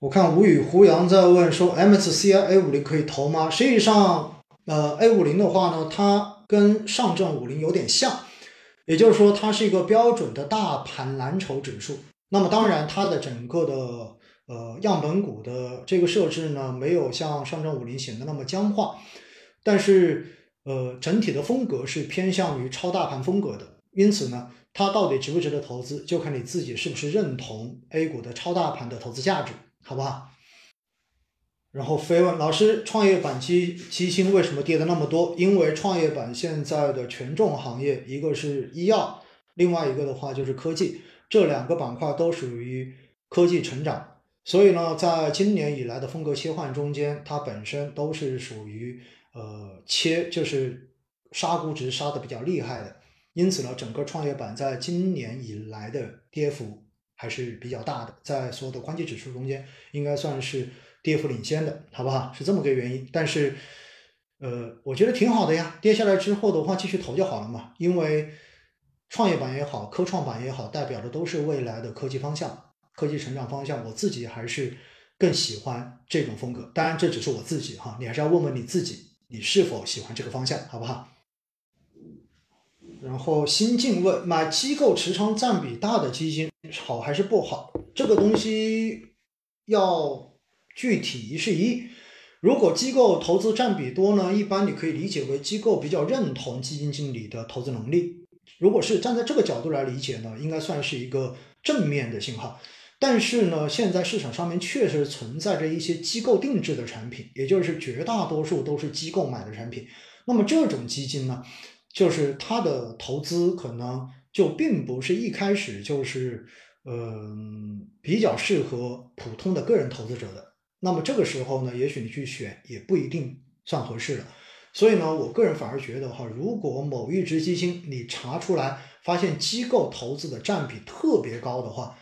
我看吴宇胡杨在问说，MSCI A 五零可以投吗？实际上，呃，A 五零的话呢，它跟上证五零有点像，也就是说，它是一个标准的大盘蓝筹指数。那么，当然，它的整个的呃样本股的这个设置呢，没有像上证五零显得那么僵化，但是呃，整体的风格是偏向于超大盘风格的。因此呢，它到底值不值得投资，就看你自己是不是认同 A 股的超大盘的投资价值。好不好？然后飞问老师，创业板基基金为什么跌的那么多？因为创业板现在的权重行业，一个是医药，另外一个的话就是科技，这两个板块都属于科技成长，所以呢，在今年以来的风格切换中间，它本身都是属于呃切，就是杀估值杀的比较厉害的，因此呢，整个创业板在今年以来的跌幅。还是比较大的，在所有的宽基指数中间，应该算是跌幅领先的，好不好？是这么个原因。但是，呃，我觉得挺好的呀。跌下来之后的话，继续投就好了嘛。因为创业板也好，科创板也好，代表的都是未来的科技方向、科技成长方向。我自己还是更喜欢这种风格。当然，这只是我自己哈，你还是要问问你自己，你是否喜欢这个方向，好不好？然后新进问买机构持仓占比大的基金好还是不好？这个东西要具体一是一。如果机构投资占比多呢，一般你可以理解为机构比较认同基金经理的投资能力。如果是站在这个角度来理解呢，应该算是一个正面的信号。但是呢，现在市场上面确实存在着一些机构定制的产品，也就是绝大多数都是机构买的产品。那么这种基金呢？就是它的投资可能就并不是一开始就是，嗯，比较适合普通的个人投资者的。那么这个时候呢，也许你去选也不一定算合适的。所以呢，我个人反而觉得哈，如果某一只基金你查出来发现机构投资的占比特别高的话，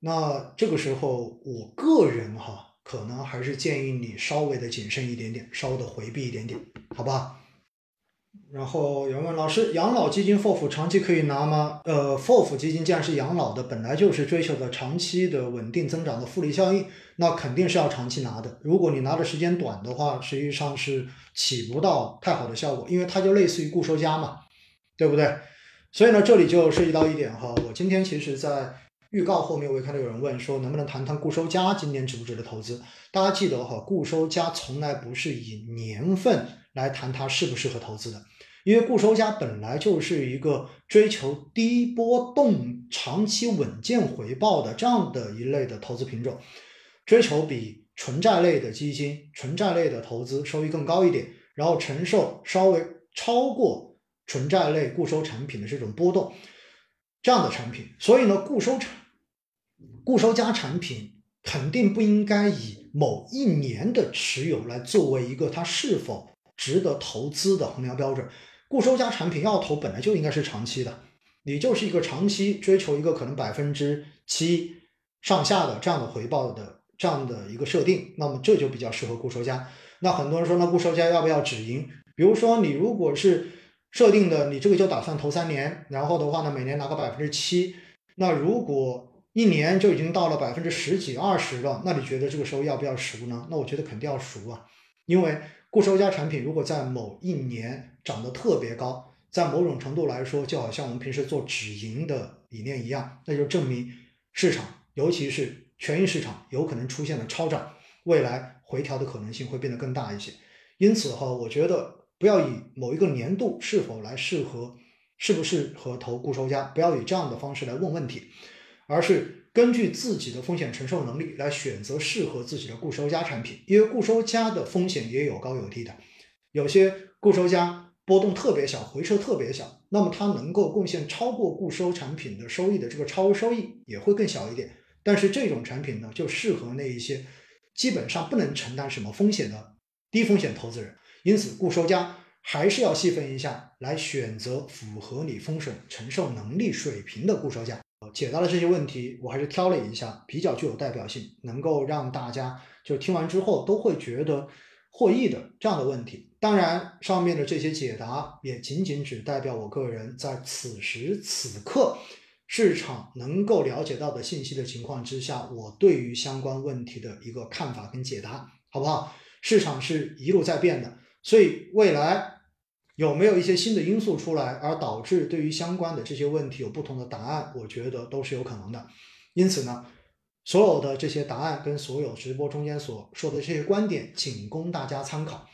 那这个时候我个人哈，可能还是建议你稍微的谨慎一点点，稍微的回避一点点，好不好？然后有人问老师，养老基金 FOF 长期可以拿吗？呃，FOF 基金既然是养老的，本来就是追求的长期的稳定增长的复利效应，那肯定是要长期拿的。如果你拿的时间短的话，实际上是起不到太好的效果，因为它就类似于固收加嘛，对不对？所以呢，这里就涉及到一点哈，我今天其实在预告后面我也看到有人问说，能不能谈谈固收加今年值不值得投资？大家记得哈，固收加从来不是以年份来谈它适不适合投资的。因为固收加本来就是一个追求低波动、长期稳健回报的这样的一类的投资品种，追求比纯债类的基金、纯债类的投资收益更高一点，然后承受稍微超过纯债类固收产品的这种波动，这样的产品。所以呢，固收产、固收加产品肯定不应该以某一年的持有来作为一个它是否值得投资的衡量标准。固收加产品要投本来就应该是长期的，你就是一个长期追求一个可能百分之七上下的这样的回报的这样的一个设定，那么这就比较适合固收加。那很多人说，那固收加要不要止盈？比如说你如果是设定的，你这个就打算投三年，然后的话呢，每年拿个百分之七，那如果一年就已经到了百分之十几二十了，那你觉得这个时候要不要赎呢？那我觉得肯定要赎啊，因为。固收加产品如果在某一年涨得特别高，在某种程度来说，就好像我们平时做止盈的理念一样，那就证明市场，尤其是权益市场有可能出现了超涨，未来回调的可能性会变得更大一些。因此哈，我觉得不要以某一个年度是否来适合，适不适合投固收加，不要以这样的方式来问问题，而是。根据自己的风险承受能力来选择适合自己的固收加产品，因为固收加的风险也有高有低的，有些固收加波动特别小，回撤特别小，那么它能够贡献超过固收产品的收益的这个超额收益也会更小一点。但是这种产品呢，就适合那一些基本上不能承担什么风险的低风险投资人，因此固收加还是要细分一下来选择符合你风险承受能力水平的固收加。解答了这些问题，我还是挑了一下比较具有代表性，能够让大家就听完之后都会觉得获益的这样的问题。当然，上面的这些解答也仅仅只代表我个人在此时此刻市场能够了解到的信息的情况之下，我对于相关问题的一个看法跟解答，好不好？市场是一路在变的，所以未来有没有一些新的因素出来，而导致对于相关的这些问题有不同的答案，我觉得都是有可能的。因此呢，所有的这些答案跟所有直播中间所说的这些观点，仅供大家参考。